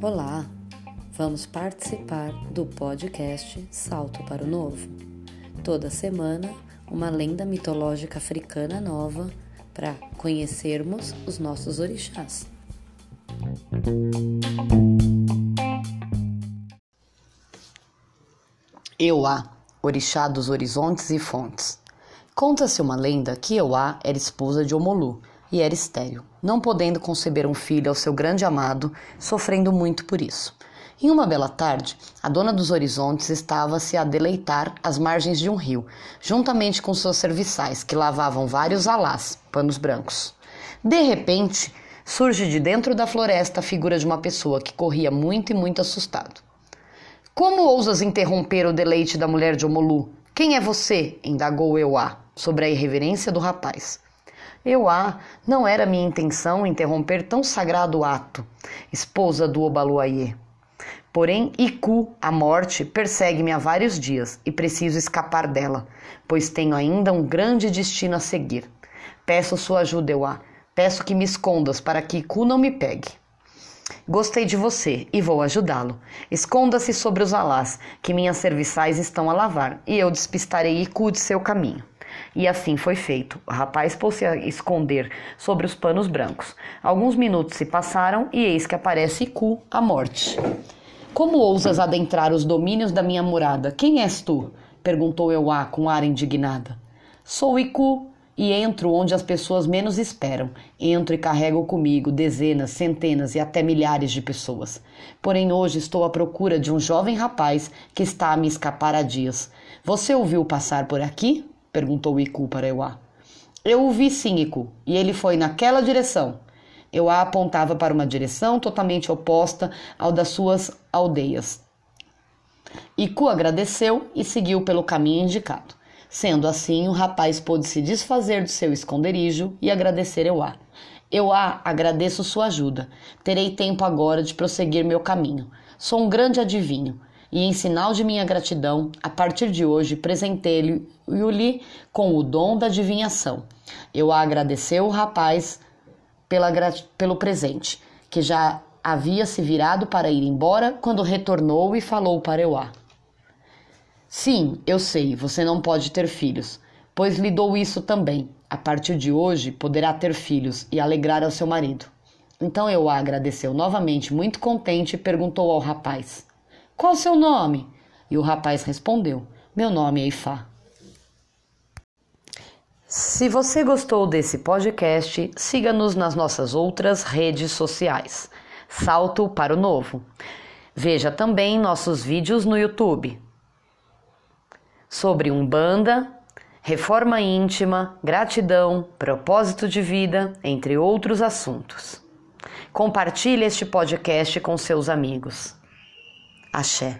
Olá, vamos participar do podcast Salto para o Novo. Toda semana, uma lenda mitológica africana nova para conhecermos os nossos orixás. Euá, orixá dos horizontes e fontes. Conta-se uma lenda que Euá era esposa de Omolu e era estéril, não podendo conceber um filho ao seu grande amado, sofrendo muito por isso. Em uma bela tarde, a dona dos horizontes estava-se a deleitar às margens de um rio, juntamente com seus serviçais, que lavavam vários alás, panos brancos. De repente, surge de dentro da floresta a figura de uma pessoa que corria muito e muito assustado. Como ousas interromper o deleite da mulher de Omolu? Quem é você? indagou Euá, sobre a irreverência do rapaz. Euá, não era minha intenção interromper tão sagrado ato, esposa do Obaluayê. Porém, Iku, a morte, persegue-me há vários dias e preciso escapar dela, pois tenho ainda um grande destino a seguir. Peço sua ajuda, Euá. Peço que me escondas para que Iku não me pegue. Gostei de você e vou ajudá-lo. Esconda-se sobre os alás, que minhas serviçais estão a lavar, e eu despistarei Iku de seu caminho. E assim foi feito. O rapaz pôs-se a esconder sobre os panos brancos. Alguns minutos se passaram e eis que aparece Iku, a morte. Como ousas adentrar os domínios da minha morada? Quem és tu? perguntou Euá com ar indignada. Sou Iku e entro onde as pessoas menos esperam. Entro e carrego comigo dezenas, centenas e até milhares de pessoas. Porém, hoje estou à procura de um jovem rapaz que está a me escapar há dias. Você ouviu passar por aqui? Perguntou Iku para Euá. Eu o vi sim, Iku, e ele foi naquela direção. Eu a apontava para uma direção totalmente oposta ao das suas aldeias. Iku agradeceu e seguiu pelo caminho indicado. Sendo assim, o rapaz pôde se desfazer do seu esconderijo e agradecer Euá. Euá, agradeço sua ajuda. Terei tempo agora de prosseguir meu caminho. Sou um grande adivinho e, em sinal de minha gratidão, a partir de hoje presentei-lhe com o dom da adivinhação. Euá agradeceu o rapaz pela, pelo presente, que já havia se virado para ir embora quando retornou e falou para Euá. Sim, eu sei, você não pode ter filhos, pois lhe dou isso também. A partir de hoje poderá ter filhos e alegrar ao seu marido. Então Euá agradeceu novamente, muito contente, e perguntou ao rapaz: Qual o seu nome? E o rapaz respondeu: Meu nome é Ifá. Se você gostou desse podcast, siga-nos nas nossas outras redes sociais. Salto para o Novo. Veja também nossos vídeos no YouTube sobre Umbanda, reforma íntima, gratidão, propósito de vida, entre outros assuntos. Compartilhe este podcast com seus amigos. Axé.